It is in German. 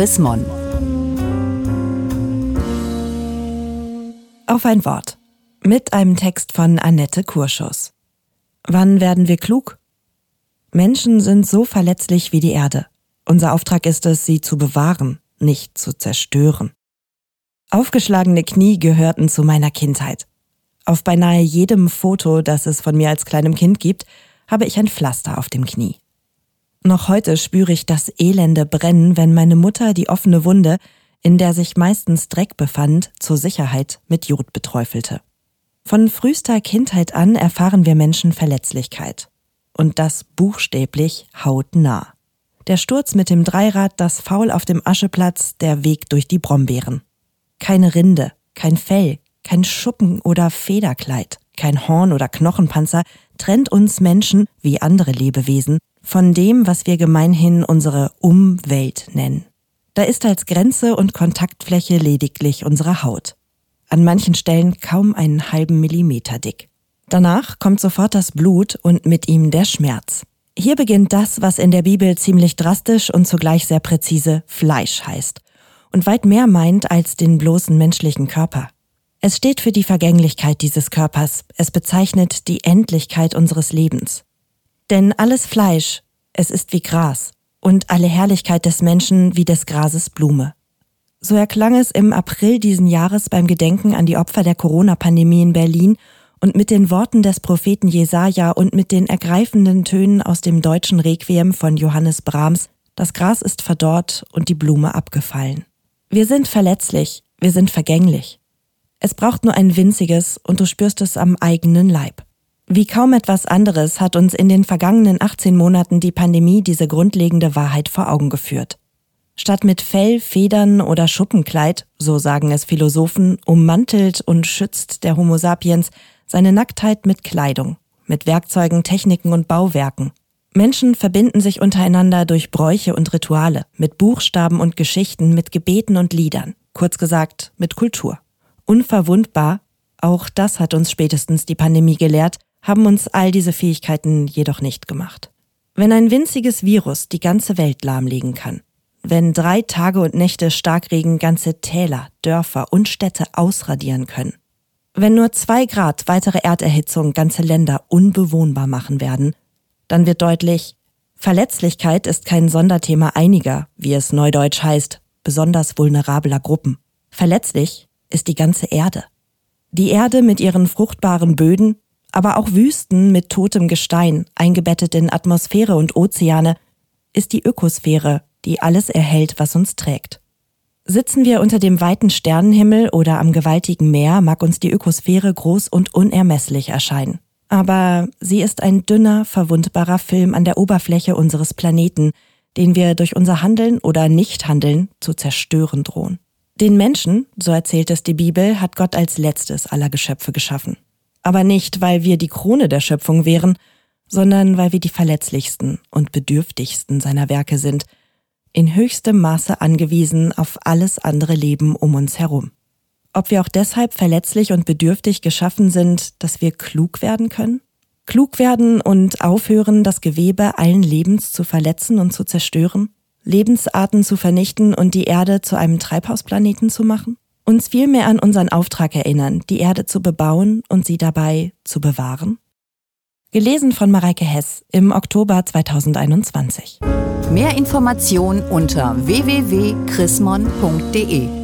Chris. Auf ein Wort. Mit einem Text von Annette Kurschus. Wann werden wir klug? Menschen sind so verletzlich wie die Erde. Unser Auftrag ist es, sie zu bewahren, nicht zu zerstören. Aufgeschlagene Knie gehörten zu meiner Kindheit. Auf beinahe jedem Foto, das es von mir als kleinem Kind gibt, habe ich ein Pflaster auf dem Knie. Noch heute spüre ich das elende Brennen, wenn meine Mutter die offene Wunde, in der sich meistens Dreck befand, zur Sicherheit mit Jod beträufelte. Von frühester Kindheit an erfahren wir Menschen Verletzlichkeit. Und das buchstäblich hautnah. Der Sturz mit dem Dreirad, das Faul auf dem Ascheplatz, der Weg durch die Brombeeren. Keine Rinde, kein Fell, kein Schuppen oder Federkleid, kein Horn oder Knochenpanzer trennt uns Menschen, wie andere Lebewesen, von dem, was wir gemeinhin unsere Umwelt nennen. Da ist als Grenze und Kontaktfläche lediglich unsere Haut. An manchen Stellen kaum einen halben Millimeter dick. Danach kommt sofort das Blut und mit ihm der Schmerz. Hier beginnt das, was in der Bibel ziemlich drastisch und zugleich sehr präzise Fleisch heißt und weit mehr meint als den bloßen menschlichen Körper. Es steht für die Vergänglichkeit dieses Körpers, es bezeichnet die Endlichkeit unseres Lebens. Denn alles Fleisch, es ist wie Gras, und alle Herrlichkeit des Menschen wie des Grases Blume. So erklang es im April diesen Jahres beim Gedenken an die Opfer der Corona-Pandemie in Berlin und mit den Worten des Propheten Jesaja und mit den ergreifenden Tönen aus dem deutschen Requiem von Johannes Brahms, das Gras ist verdorrt und die Blume abgefallen. Wir sind verletzlich, wir sind vergänglich. Es braucht nur ein winziges und du spürst es am eigenen Leib. Wie kaum etwas anderes hat uns in den vergangenen 18 Monaten die Pandemie diese grundlegende Wahrheit vor Augen geführt. Statt mit Fell, Federn oder Schuppenkleid, so sagen es Philosophen, ummantelt und schützt der Homo sapiens seine Nacktheit mit Kleidung, mit Werkzeugen, Techniken und Bauwerken. Menschen verbinden sich untereinander durch Bräuche und Rituale, mit Buchstaben und Geschichten, mit Gebeten und Liedern, kurz gesagt mit Kultur unverwundbar, auch das hat uns spätestens die Pandemie gelehrt, haben uns all diese Fähigkeiten jedoch nicht gemacht. Wenn ein winziges Virus die ganze Welt lahmlegen kann, wenn drei Tage und Nächte Starkregen ganze Täler, Dörfer und Städte ausradieren können, wenn nur zwei Grad weitere Erderhitzung ganze Länder unbewohnbar machen werden, dann wird deutlich, Verletzlichkeit ist kein Sonderthema einiger, wie es neudeutsch heißt, besonders vulnerabler Gruppen. Verletzlich ist die ganze Erde. Die Erde mit ihren fruchtbaren Böden, aber auch Wüsten mit totem Gestein, eingebettet in Atmosphäre und Ozeane, ist die Ökosphäre, die alles erhält, was uns trägt. Sitzen wir unter dem weiten Sternenhimmel oder am gewaltigen Meer, mag uns die Ökosphäre groß und unermesslich erscheinen. Aber sie ist ein dünner, verwundbarer Film an der Oberfläche unseres Planeten, den wir durch unser Handeln oder Nichthandeln zu zerstören drohen. Den Menschen, so erzählt es die Bibel, hat Gott als letztes aller Geschöpfe geschaffen. Aber nicht, weil wir die Krone der Schöpfung wären, sondern weil wir die verletzlichsten und bedürftigsten seiner Werke sind, in höchstem Maße angewiesen auf alles andere Leben um uns herum. Ob wir auch deshalb verletzlich und bedürftig geschaffen sind, dass wir klug werden können? Klug werden und aufhören, das Gewebe allen Lebens zu verletzen und zu zerstören? Lebensarten zu vernichten und die Erde zu einem Treibhausplaneten zu machen? Uns vielmehr an unseren Auftrag erinnern, die Erde zu bebauen und sie dabei zu bewahren? Gelesen von Mareike Hess im Oktober 2021. Mehr Informationen unter www.chrismon.de